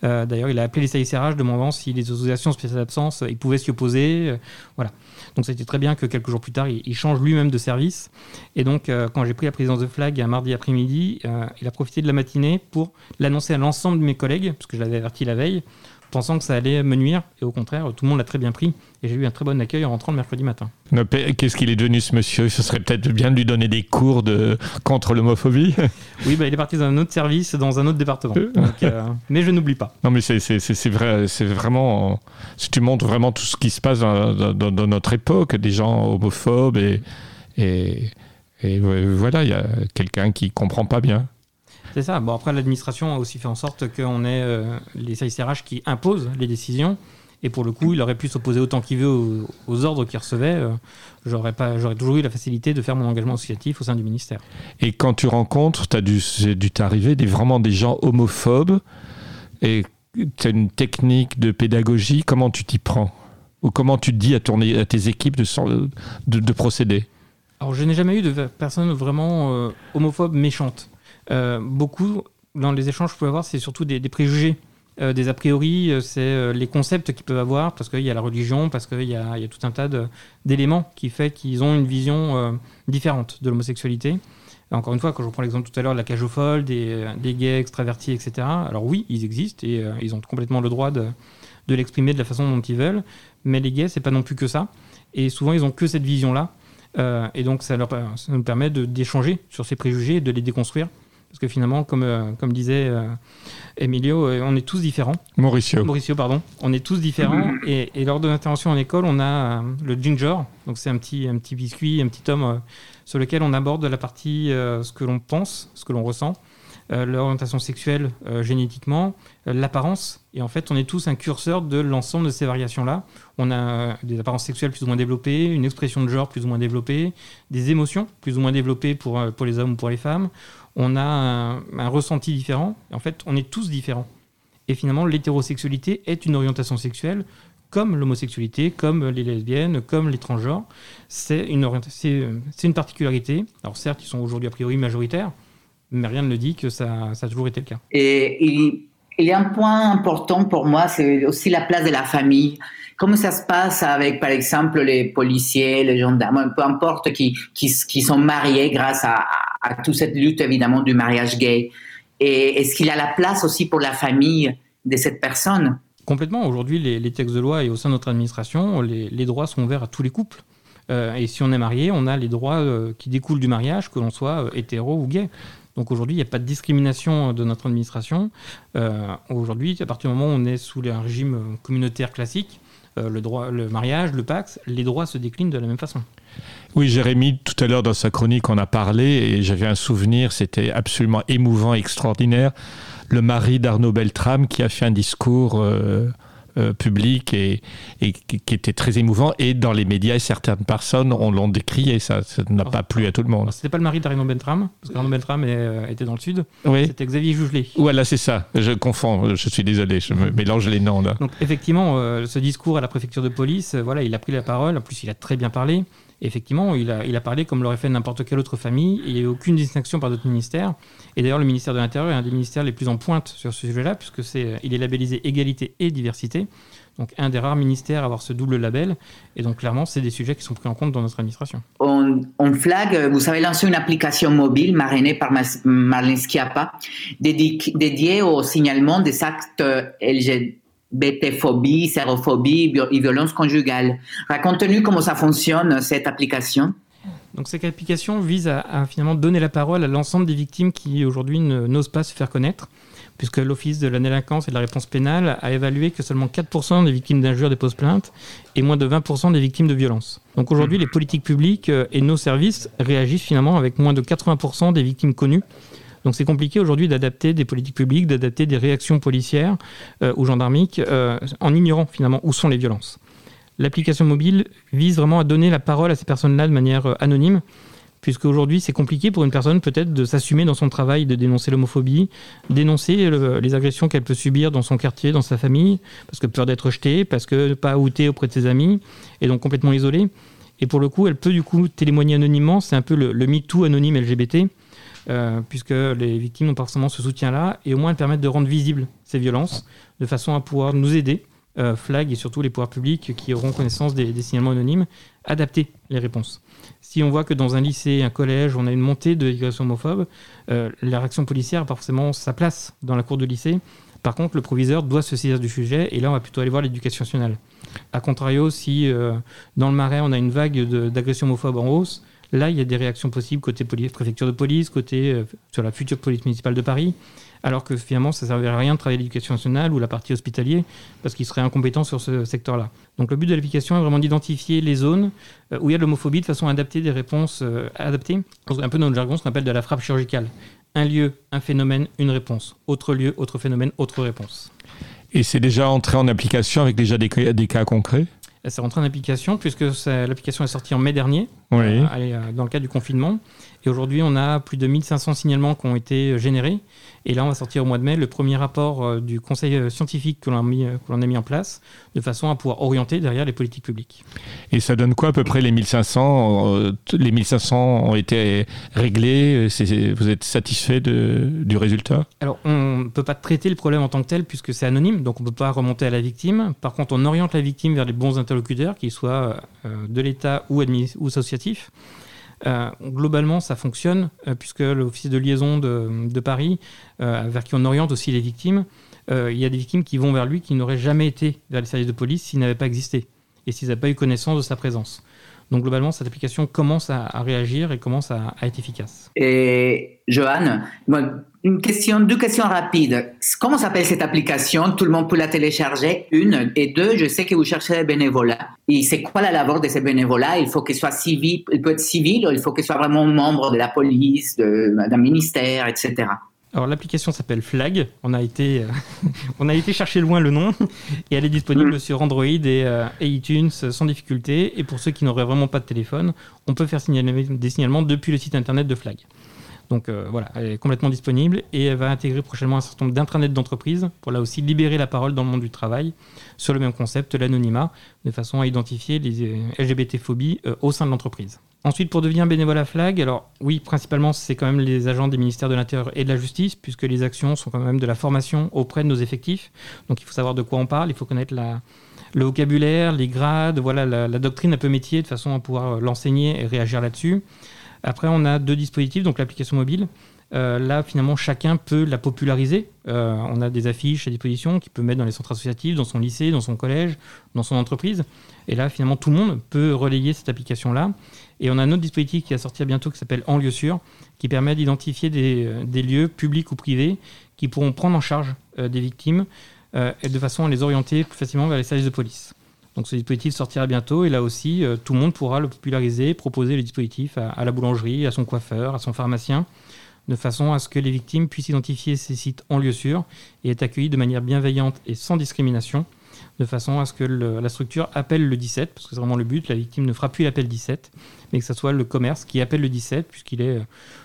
Euh, D'ailleurs, il a appelé les CICRH demandant si les associations spéciales d'absence, euh, il pouvait s'y opposer. euh, voilà. Donc c'était très bien que quelques jours plus tard, il, il change lui-même de service. Et donc, quand j'ai pris la présidence de Flag un mardi après-midi, il a profité de la matinée pour l'annoncer à l'ensemble de mes collègues, parce que je l'avais averti la veille, pensant que ça allait me nuire. Et au contraire, tout le monde l'a très bien pris. Et j'ai eu un très bon accueil en rentrant le mercredi matin. Qu'est-ce qu'il est devenu ce monsieur? Ce serait peut-être bien de lui donner des cours de... contre l'homophobie. [LAUGHS] Oui, bah, il est parti dans un autre service, dans un autre département. Donc, euh, mais je n'oublie pas. Non, mais c'est vrai, c'est vraiment. Si tu montres vraiment tout ce qui se passe dans- dans notre époque, des gens homophobes et. et, et voilà, il y a quelqu'un qui comprend pas bien. C'est ça. Bon, après, l'administration a aussi fait en sorte qu'on ait euh, les CICRH qui imposent les décisions. Et pour le coup, il aurait pu s'opposer autant qu'il veut aux, aux ordres qu'il recevait. Euh, J'aurais pas, j'aurais toujours eu la facilité de faire mon engagement associatif au sein du ministère. Et quand tu rencontres, tu as dû, t'arriver des, vraiment des gens homophobes et tu as une technique de pédagogie, comment tu t'y prends? Ou comment tu dis à, ton, à tes équipes de, de, de procéder? Alors, je n'ai jamais eu de personnes vraiment euh, homophobes méchantes. Euh, beaucoup, dans les échanges que je peux avoir, c'est surtout des, préjugés, euh, des a priori, euh, c'est les concepts qu'ils peuvent avoir, parce qu'il y a la religion, parce qu'il y a, tout un tas d'éléments qui fait qu'ils ont une vision différente de l'homosexualité. Encore une fois, quand je prends l'exemple tout à l'heure de la cage aux folles, des, gays extravertis, etc., alors oui, ils existent et ils ont complètement le droit de, l'exprimer de la façon dont ils veulent, mais les gays, c'est pas non plus que ça. Et souvent, ils ont que cette vision-là. Et donc, ça, leur, ça nous permet d'échanger sur ces préjugés et de les déconstruire. Parce que finalement, comme, euh, comme disait euh, Emilio, euh, on est tous différents. Mauricio. Mauricio, pardon. On est tous différents. [CLEARS THROAT] et, et lors de l'intervention en école, on a euh, le ginger. Donc, c'est un petit, un petit biscuit, un petit homme euh, sur lequel on aborde la partie euh, ce que l'on pense, ce que l'on ressent, euh, l'orientation sexuelle euh, génétiquement, euh, l'apparence. Et en fait, on est tous un curseur de l'ensemble de ces variations-là. On a des apparences sexuelles plus ou moins développées, une expression de genre plus ou moins développée, des émotions plus ou moins développées pour, pour les hommes ou pour les femmes. On a un, ressenti différent. En fait, on est tous différents. Et finalement, l'hétérosexualité est une orientation sexuelle comme l'homosexualité, comme les lesbiennes, comme les transgenres. C'est une, c'est, c'est une particularité. Alors certes, ils sont aujourd'hui a priori majoritaires, mais rien ne dit que ça, ça a toujours été le cas. Et il y a un point important pour moi, c'est aussi la place de la famille. Comment ça se passe avec, par exemple, les policiers, les gendarmes, peu importe, qui, sont mariés grâce à, à, toute cette lutte, évidemment, du mariage gay. Et est-ce qu'il y a la place aussi pour la famille de cette personne? Complètement. Aujourd'hui, les, textes de loi et au sein de notre administration, les, les droits sont ouverts à tous les couples. Euh, et si on est marié, on a les droits euh, qui découlent du mariage, que l'on soit euh, hétéro ou gay. Donc aujourd'hui, il n'y a pas de discrimination de notre administration. Euh, aujourd'hui, à partir du moment où on est sous un régime euh, communautaire classique, euh, le, droit, le mariage, le Pax, les droits se déclinent de la même façon. Oui, Jérémy, tout à l'heure dans sa chronique, on a parlé et j'avais un souvenir, c'était absolument émouvant, extraordinaire. Le mari d'Arnaud Beltrame qui a fait un discours euh, euh, public et, et qui, était très émouvant. Et dans les médias, et certaines personnes on l'ont décrié. Ça ça n'a pas plu à tout le monde. C'était pas le mari d'Arnaud Beltrame, parce qu'Arnaud Beltrame est, euh, était dans le sud. Oui. C'était Xavier Jugelet. Voilà, c'est ça. Je confonds. Je suis désolé. Je me mélange les noms là. Donc effectivement, euh, ce discours à la préfecture de police, voilà, il a pris la parole. En plus, il a très bien parlé. Effectivement, il a, il a parlé comme l'aurait fait n'importe quelle autre famille. Il n'y a eu aucune distinction par d'autres ministères. Et d'ailleurs, le ministère de l'Intérieur est un des ministères les plus en pointe sur ce sujet-là, puisque c'est, il est labellisé égalité et diversité. Donc un des rares ministères à avoir ce double label. Et donc clairement, c'est des sujets qui sont pris en compte dans notre administration. En flag, vous avez lancé une application mobile marrainée par Marlène Schiappa dédi- dédiée au signalement des actes LGBT-phobie, sérophobie et violence conjugale. Raconte-nous comment ça fonctionne, cette application. Donc cette application vise à, à finalement donner la parole à l'ensemble des victimes qui aujourd'hui n'osent pas se faire connaître, puisque l'Office de la délinquance et de la réponse pénale a évalué que seulement 4% des victimes d'injures déposent plainte et moins de 20% des victimes de violences. Donc aujourd'hui, les politiques publiques euh, et nos services réagissent finalement avec moins de 80% des victimes connues. Donc c'est compliqué aujourd'hui d'adapter des politiques publiques, d'adapter des réactions policières euh, ou gendarmiques euh, en ignorant finalement où sont les violences. L'application mobile vise vraiment à donner la parole à ces personnes-là de manière euh, anonyme, puisque aujourd'hui c'est compliqué pour une personne peut-être de s'assumer dans son travail, de dénoncer l'homophobie, dénoncer le- les agressions qu'elle peut subir dans son quartier, dans sa famille, parce que peur d'être rejetée, parce que pas outée auprès de ses amis, et donc complètement isolée. Et pour le coup, elle peut du coup témoigner anonymement, c'est un peu le, le MeToo anonyme LGBT, euh, puisque les victimes n'ont pas forcément ce soutien-là, et au moins elles permettent de rendre visibles ces violences, de façon à pouvoir nous aider, euh, FLAG et surtout les pouvoirs publics qui auront connaissance des, signalements anonymes, adapter les réponses. Si on voit que dans un lycée, un collège, on a une montée de l'agression homophobe, euh, la réaction policière n'a pas forcément sa place dans la cour de lycée. Par contre, le proviseur doit se saisir du sujet, et là, on va plutôt aller voir l'éducation nationale. A contrario, si euh, dans le Marais, on a une vague d'agressions homophobes en hausse, là, il y a des réactions possibles côté préfecture de police, côté euh, sur la future police municipale de Paris, alors que finalement, ça ne servirait à rien de travailler l'éducation nationale ou la partie hospitalier, parce qu'ils seraient incompétents sur ce secteur-là. Donc le but de l'application est vraiment d'identifier les zones euh, où il y a de l'homophobie de façon à adapter des réponses euh, adaptées, un peu dans le jargon, ce qu'on appelle de la frappe chirurgicale. Un lieu, un phénomène, une réponse. Autre lieu, autre phénomène, autre réponse. Et c'est déjà entré en application avec déjà des, cas- des cas concrets? C'est rentré en application puisque l'application est sortie en mai dernier, Oui. euh, euh, dans le cadre du confinement. Et aujourd'hui, on a plus de 1500 signalements qui ont été euh, générés. Et là, on va sortir au mois de mai le premier rapport du conseil scientifique que l'on a, a mis en place, de façon à pouvoir orienter derrière les politiques publiques. Et ça donne quoi à peu près les 1500 euh, t- Les 1500 ont été réglés. vous êtes satisfait de, du résultat? Alors, on ne peut pas traiter le problème en tant que tel puisque c'est anonyme, donc on ne peut pas remonter à la victime. Par contre, on oriente la victime vers les bons interlocuteurs, qu'ils soient de l'État ou, ou associatifs. Euh, globalement, ça fonctionne euh, puisque l'office de liaison de, Paris, euh, vers qui on oriente aussi les victimes, il y a des victimes qui vont vers lui qui n'auraient jamais été vers les services de police s'ils n'avaient pas existé et s'ils n'avaient pas eu connaissance de sa présence. Donc globalement, cette application commence à, réagir et commence à- être efficace. Et Johan, une question, deux questions rapides. Comment s'appelle cette application? Tout le monde peut la télécharger. Une et deux, je sais que vous cherchez des bénévolats. Et c'est quoi la labeur de ces bénévolats? Il faut qu'il soit civil, il peut être civil, ou il faut qu'il soit vraiment membre de la police, d'un ministère, etc. Alors l'application s'appelle Flag. On a été, euh, [LAUGHS] on a été chercher loin le nom et elle est disponible sur Android et, euh, et iTunes sans difficulté. Et pour ceux qui n'auraient vraiment pas de téléphone, on peut faire signaler des signalements depuis le site internet de Flag. Donc euh, voilà, elle est complètement disponible et elle va intégrer prochainement un certain nombre d'intranets d'entreprise pour là aussi libérer la parole dans le monde du travail sur le même concept, l'anonymat, de façon à identifier les euh, LGBT-phobies euh, au sein de l'entreprise. Ensuite, pour devenir bénévole à Flag, alors oui, principalement, c'est quand même les agents des ministères de l'Intérieur et de la Justice, puisque les actions sont quand même de la formation auprès de nos effectifs. Donc il faut savoir de quoi on parle, il faut connaître le vocabulaire, les grades, voilà, la, la doctrine un peu métier, de façon à pouvoir l'enseigner et réagir là-dessus. Après, on a deux dispositifs, donc l'application mobile. Euh, là, finalement, chacun peut la populariser. Euh, on a des affiches à disposition qu'il peut mettre dans les centres associatifs, dans son lycée, dans son collège, dans son entreprise. Et là, finalement, tout le monde peut relayer cette application-là. Et on a un autre dispositif qui va sortir bientôt qui s'appelle En lieu sûr, qui permet d'identifier des, euh, des lieux publics ou privés qui pourront prendre en charge des victimes et de façon à les orienter plus facilement vers les services de police. Donc ce dispositif sortira bientôt et là aussi, euh, tout le monde pourra le populariser, proposer le dispositif à, la boulangerie, à son coiffeur, à son pharmacien, de façon à ce que les victimes puissent identifier ces sites en lieu sûr et être accueillis de manière bienveillante et sans discrimination, de façon à ce que la structure appelle le 17, parce que c'est vraiment le but, la victime ne fera plus l'appel 17, mais que ce soit le commerce qui appelle le 17, puisqu'il est euh,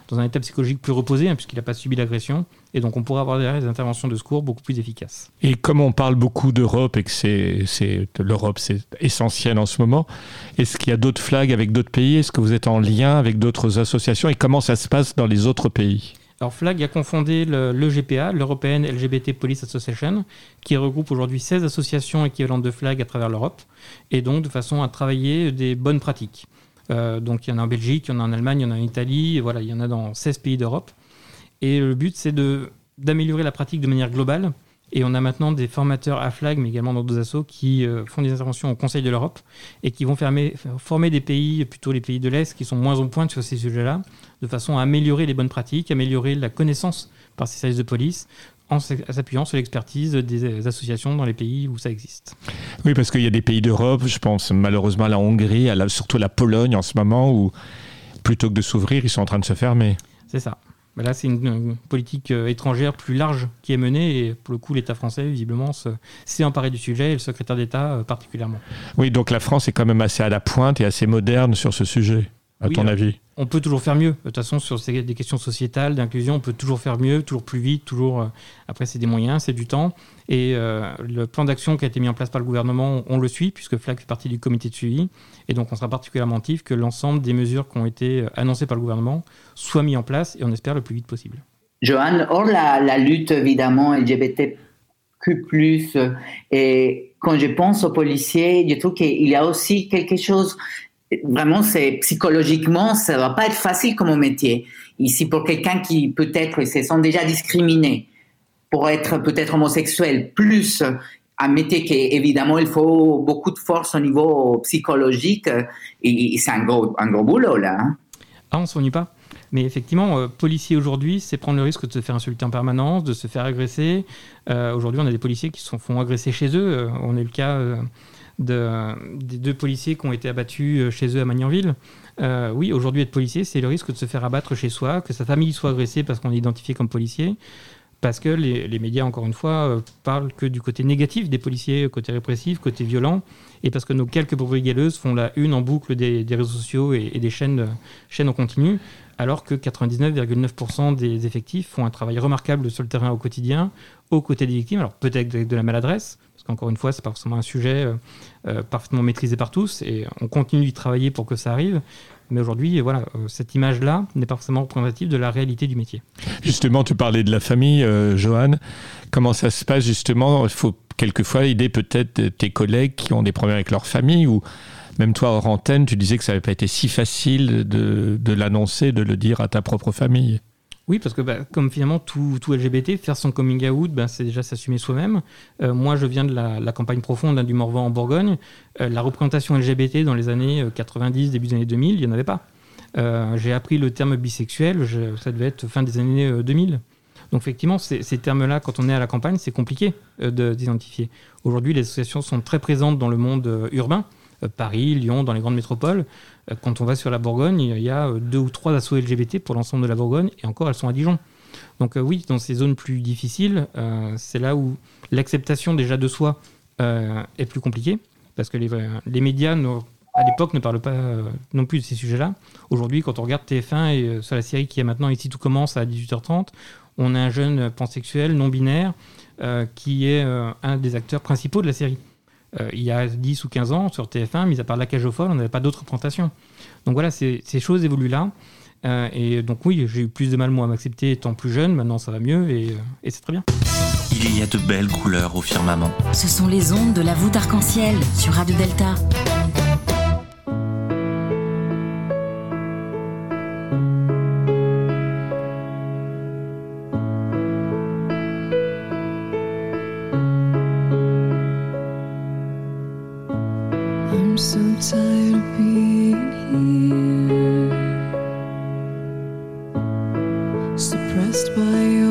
dans un état psychologique plus reposé, hein, puisqu'il n'a pas subi l'agression, et donc on pourra avoir derrière des interventions de secours beaucoup plus efficaces. Et comme on parle beaucoup d'Europe et que c'est, c'est, l'Europe c'est essentiel en ce moment, est-ce qu'il y a d'autres flags avec d'autres pays? Est-ce que vous êtes en lien avec d'autres associations? Et comment ça se passe dans les autres pays? Alors FLAG a confondé le, le GPA, l'European LGBT Police Association, qui regroupe aujourd'hui 16 associations équivalentes de FLAG à travers l'Europe, et donc de façon à travailler des bonnes pratiques. Euh, donc il y en a en Belgique, il y en a en Allemagne, il y en a en Italie, et voilà, il y en a dans 16 pays d'Europe. Et le but, c'est d'améliorer la pratique de manière globale. Et on a maintenant des formateurs à FLAG, mais également dans d'autres assos, qui euh, font des interventions au Conseil de l'Europe et qui vont fermer- former des pays, plutôt les pays de l'Est, qui sont moins en pointe sur ces sujets-là, de façon à améliorer les bonnes pratiques, améliorer la connaissance par ces services de police, en s'appuyant sur l'expertise des associations dans les pays où ça existe. Oui, parce qu'il y a des pays d'Europe, je pense malheureusement à la Hongrie, à la- surtout la Pologne en ce moment, où plutôt que de s'ouvrir, ils sont en train de se fermer. C'est ça. Bah Là, c'est une, politique euh, étrangère plus large qui est menée et pour le coup, l'État français, visiblement, se- s'est emparé du sujet et le secrétaire d'État euh, particulièrement. Oui, donc la France est quand même assez à la pointe et assez moderne sur ce sujet, à Oui, ton alors, avis On peut toujours faire mieux. De toute façon, sur ces- des questions sociétales, d'inclusion, on peut toujours faire mieux, toujours plus vite, toujours. euh, après, c'est des moyens, c'est du temps. Et euh, le plan d'action qui a été mis en place par le gouvernement, on le suit, puisque FLAG fait partie du comité de suivi. Et donc, on sera particulièrement actif que l'ensemble des mesures qui ont été euh, annoncées par le gouvernement soient mises en place et on espère le plus vite possible. Johan, hors la, la lutte évidemment LGBTQ+, euh, et quand je pense aux policiers, je trouve qu'il y a aussi quelque chose, vraiment, c'est psychologiquement, ça va pas être facile comme métier. Ici, pour quelqu'un qui peut-être se sent déjà discriminé, pour être peut-être homosexuel, plus un métier qui, évidemment, il faut beaucoup de force au niveau psychologique, et, c'est un gros, un gros boulot, là. hein. Ah, on s'ennuie pas. Mais effectivement, euh, policier aujourd'hui, c'est prendre le risque de se faire insulter en permanence, de se faire agresser. Euh, aujourd'hui, on a des policiers qui se font agresser chez eux. Euh, on a eu le cas de- des deux policiers qui ont été abattus euh, chez eux à Magnanville. Euh, oui, aujourd'hui, être policier, c'est le risque de se faire abattre chez soi, que sa famille soit agressée parce qu'on est identifié comme policier. Parce que les, médias, encore une fois, euh, parlent que du côté négatif des policiers, côté répressif, côté violent, et parce que nos quelques galeuses font la une en boucle des, réseaux sociaux et, et des chaînes, chaînes en continu, alors que 99,9% des effectifs font un travail remarquable sur le terrain au quotidien, aux côtés des victimes, alors peut-être avec de la maladresse, parce qu'encore une fois, c'est pas forcément un sujet euh, euh, parfaitement maîtrisé par tous, et on continue d'y travailler pour que ça arrive, mais aujourd'hui, voilà, euh, cette image-là n'est pas forcément représentative de la réalité du métier. Justement, tu parlais de la famille, euh, Johan. Comment ça se passe justement? Il faut quelquefois aider peut-être tes collègues qui ont des problèmes avec leur famille ou même toi, hors antenne, tu disais que ça n'avait pas été si facile de, l'annoncer, de le dire à ta propre famille. Oui, parce que bah, comme finalement tout, LGBT, faire son coming out, bah, c'est déjà s'assumer soi-même. Euh, moi, je viens de la, campagne profonde hein, du Morvan en Bourgogne. Euh, la représentation LGBT dans les années euh, 90, début des années 2000, il n'y en avait pas. Euh, J'ai appris le terme bisexuel, je- ça devait être fin des années euh, 2000. Donc effectivement, ces, termes-là, quand on est à la campagne, c'est compliqué euh, de- d'identifier. Aujourd'hui, les associations sont très présentes dans le monde euh, urbain, euh, Paris, Lyon, dans les grandes métropoles. Euh, quand on va sur la Bourgogne, il y a euh, deux ou trois assos LGBT pour l'ensemble de la Bourgogne, et encore, elles sont à Dijon. Donc euh, oui, dans ces zones plus difficiles, euh, c'est là où l'acceptation déjà de soi euh, est plus compliquée, parce que les, euh, médias, à l'époque, ne parlent pas euh, non plus de ces sujets-là. Aujourd'hui, quand on regarde TF1 et euh, sur la série qui est maintenant Ici tout commence à 18h30, on a un jeune pansexuel, non-binaire, euh, qui est euh, un des acteurs principaux de la série. Euh, il y a 10 ou 15 ans, sur TF1, mis à part La Cage aux Folles, on n'avait pas d'autres représentations. Donc voilà, ces, ces choses évoluent là. Euh, et donc oui, j'ai eu plus de mal moi à m'accepter étant plus jeune, maintenant ça va mieux et, euh, et c'est très bien. Il y a de belles couleurs au firmament. Ce sont les ondes de la voûte arc-en-ciel sur Radio Delta. Suppressed by all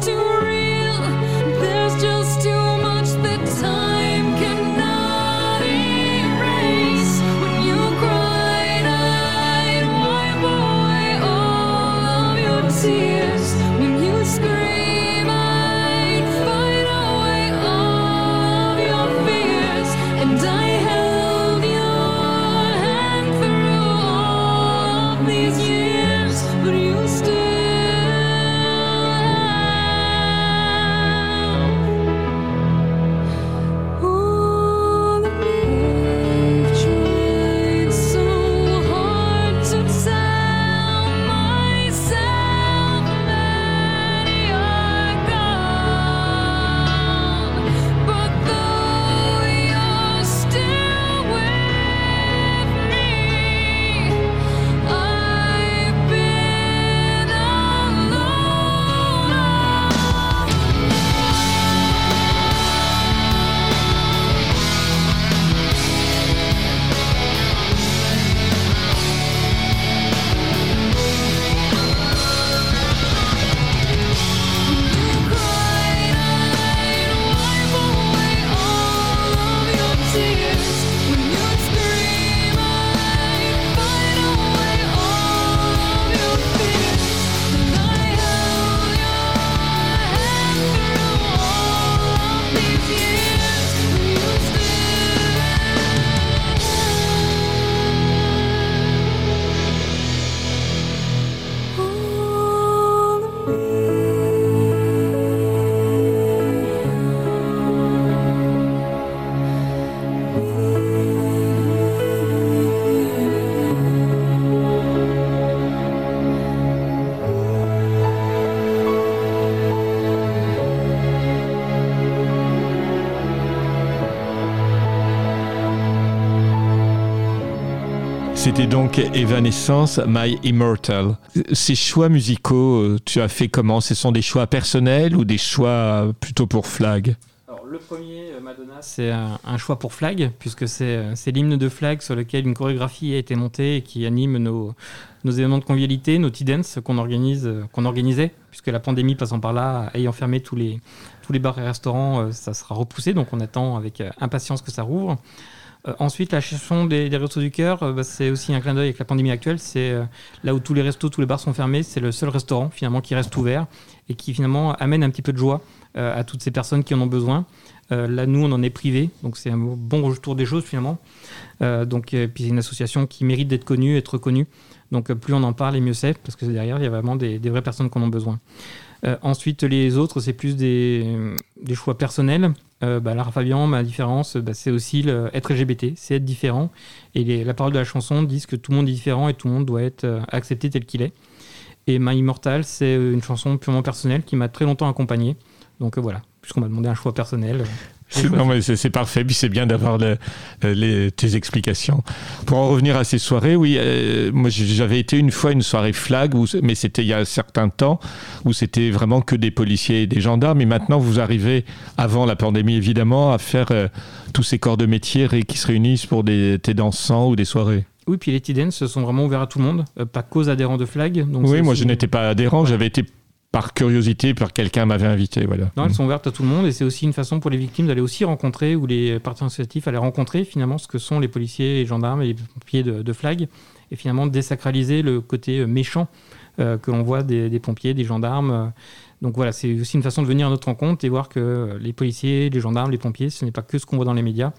to C'était donc Evanescence, My Immortal. Ces choix musicaux, euh, tu as fait comment? Ce sont des choix personnels ou des choix plutôt pour Flag? Alors, le premier, euh, Madonna, c'est un, choix pour Flag, puisque c'est euh, c'est l'hymne de Flag sur lequel une chorégraphie a été montée et qui anime nos, nos événements de convivialité, nos tea dance qu'on organisait, puisque la pandémie passant par là, ayant fermé tous les, bars et restaurants, ça sera repoussé, donc on attend avec impatience que ça rouvre. Euh, ensuite, la chanson des, des Restos du Cœur, euh, bah, c'est aussi un clin d'œil avec la pandémie actuelle. C'est euh, là où tous les restos, tous les bars sont fermés, c'est le seul restaurant finalement qui reste ouvert et qui finalement amène un petit peu de joie à toutes ces personnes qui en ont besoin. Là, nous, on en est privé, donc c'est un bon retour des choses finalement. Donc, puis c'est une association qui mérite d'être connue, être reconnue. Donc, plus on en parle, et mieux c'est, parce que derrière, il y a vraiment des, vraies personnes qui en ont besoin. Ensuite, les autres, c'est plus des choix personnels. Euh, bah, Lara Fabian, ma différence, bah, c'est aussi être LGBT, c'est être différent. Et la parole de la chanson dit que tout le monde est différent et tout le monde doit être euh, accepté tel qu'il est. Et My Immortal, c'est euh, une chanson purement personnelle qui m'a très longtemps accompagné. Donc euh, voilà, puisqu'on m'a demandé un choix personnel. Non, mais c'est parfait, puis c'est bien d'avoir le- euh, les- tes explications. Pour en revenir à ces soirées, oui, euh, moi j'avais été une fois à une soirée flag, où, mais c'était il y a un certain temps, où c'était vraiment que des policiers et des gendarmes, et maintenant vous arrivez, avant la pandémie évidemment, à faire euh, tous ces corps de métier qui se réunissent pour des thés dansants ou des soirées. Oui, puis les dance se sont vraiment ouverts à tout le monde, euh, pas qu'aux adhérents de Flag. Donc oui, moi aussi- je n'étais pas adhérent, j'avais été par curiosité, par quelqu'un m'avait invité, voilà. Non, elles sont ouvertes à tout le monde et c'est aussi une façon pour les victimes d'aller aussi rencontrer ou les partis associatifs aller rencontrer finalement ce que sont les policiers, les gendarmes et les pompiers de, de flag et finalement désacraliser le côté euh, méchant euh, que l'on voit des, des pompiers, des gendarmes. euh. Donc voilà, c'est aussi une façon de venir à notre rencontre et voir que les policiers, les gendarmes, les pompiers, ce n'est pas que ce qu'on voit dans les médias.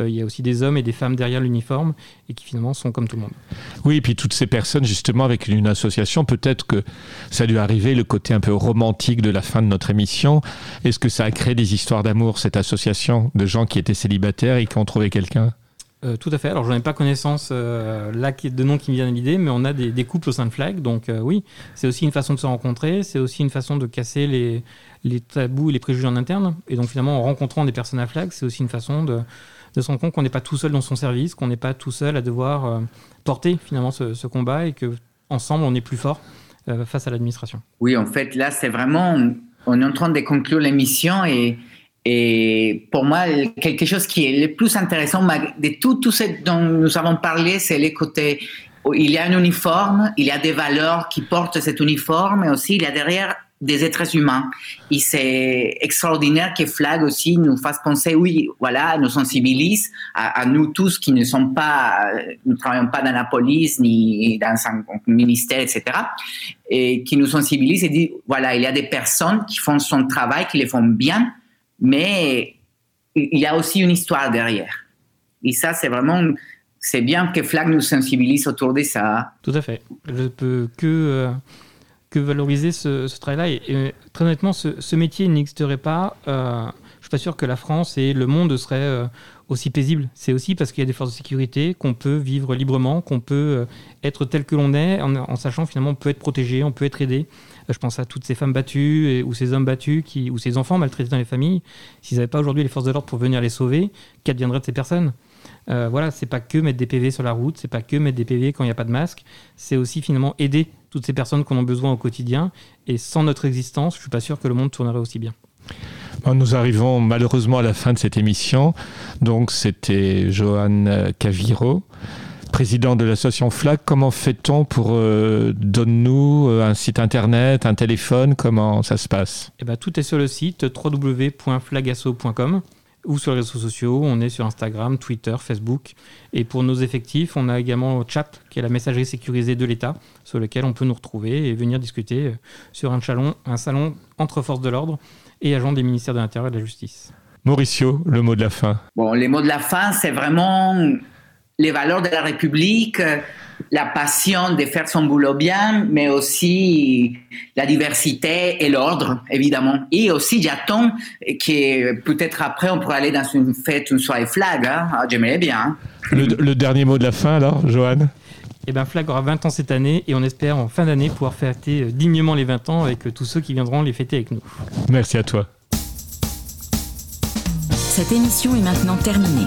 Euh, Il y a aussi des hommes et des femmes derrière l'uniforme et qui finalement sont comme tout le monde. Oui, et puis toutes ces personnes, justement, avec une association, peut-être que ça lui est arrivé le côté un peu romantique de la fin de notre émission. Est-ce que ça a créé des histoires d'amour, cette association, de gens qui étaient célibataires et qui ont trouvé quelqu'un? Euh, tout à fait. Alors, j'en ai pas connaissance euh, là de nom qui me vient à l'idée, mais on a des, des couples au sein de Flag. Donc, euh, oui, c'est aussi une façon de se rencontrer. C'est aussi une façon de casser les, les tabous et les préjugés en interne. Et donc, finalement, en rencontrant des personnes à Flag, c'est aussi une façon de, de se rendre compte qu'on n'est pas tout seul dans son service, qu'on n'est pas tout seul à devoir euh, porter finalement ce, combat et que ensemble, on est plus fort euh, face à l'administration. Oui, en fait, là, c'est vraiment, on est en train de conclure l'émission et, et pour moi, quelque chose qui est le plus intéressant de tout, tout ce dont nous avons parlé, c'est le côté il y a un uniforme, il y a des valeurs qui portent cet uniforme, mais aussi il y a derrière des êtres humains. Et c'est extraordinaire que Flag aussi nous fasse penser, oui, voilà, nous sensibilise à, nous tous qui ne sommes pas, euh, nous travaillons pas dans la police ni dans un ministère, etc. Et qui nous sensibilise et dit, voilà, il y a des personnes qui font son travail, qui le font bien, mais il y a aussi une histoire derrière. Et ça, c'est vraiment, c'est bien que Flag nous sensibilise autour de ça. Tout à fait. Je peux que, euh, que valoriser ce, travail-là. Et, très honnêtement, ce, métier n'existerait pas. Euh, je suis pas sûr que la France et le monde seraient euh, aussi paisibles. C'est aussi parce qu'il y a des forces de sécurité qu'on peut vivre librement, qu'on peut euh, être tel que l'on est, en, sachant finalement on peut être protégé, on peut être aidé. Euh, Je pense à toutes ces femmes battues ou ces hommes battus ou ces enfants maltraités dans les familles. S'ils n'avaient pas aujourd'hui les forces de l'ordre pour venir les sauver, qu'adviendrait de ces personnes? Euh, Voilà, c'est pas que mettre des PV sur la route, c'est pas que mettre des PV quand il n'y a pas de masque, c'est aussi finalement aider toutes ces personnes qu'on a besoin au quotidien. Et sans notre existence, je suis pas sûr que le monde tournerait aussi bien. Nous arrivons malheureusement à la fin de cette émission. Donc, c'était Johan Caviro, président de l'association FLAG. Comment fait-on pour euh, donne-nous euh, un site internet, un téléphone? Comment ça se passe? Et ben, tout est sur le site www.flagasso.com ou sur les réseaux sociaux. On est sur Instagram, Twitter, Facebook. Et pour nos effectifs, on a également CHAP, qui est la messagerie sécurisée de l'État, sur lequel on peut nous retrouver et venir discuter euh, sur un salon, un salon entre forces de l'ordre et agents des ministères de l'Intérieur et de la Justice. Mauricio, le mot de la fin. Bon, les mots de la fin, c'est vraiment les valeurs de la République, euh, la passion de faire son boulot bien, mais aussi la diversité et l'ordre, évidemment. Et aussi, j'attends que peut-être après, on pourrait aller dans une fête, une soirée flag. Hein? Ah, J'aimerais bien. hein. Le, le dernier mot de la fin alors, Johan? Et ben Flag aura 20 ans cette année et on espère en fin d'année pouvoir fêter euh, dignement les 20 ans avec euh, tous ceux qui viendront les fêter avec nous. Merci à toi. Cette émission est maintenant terminée.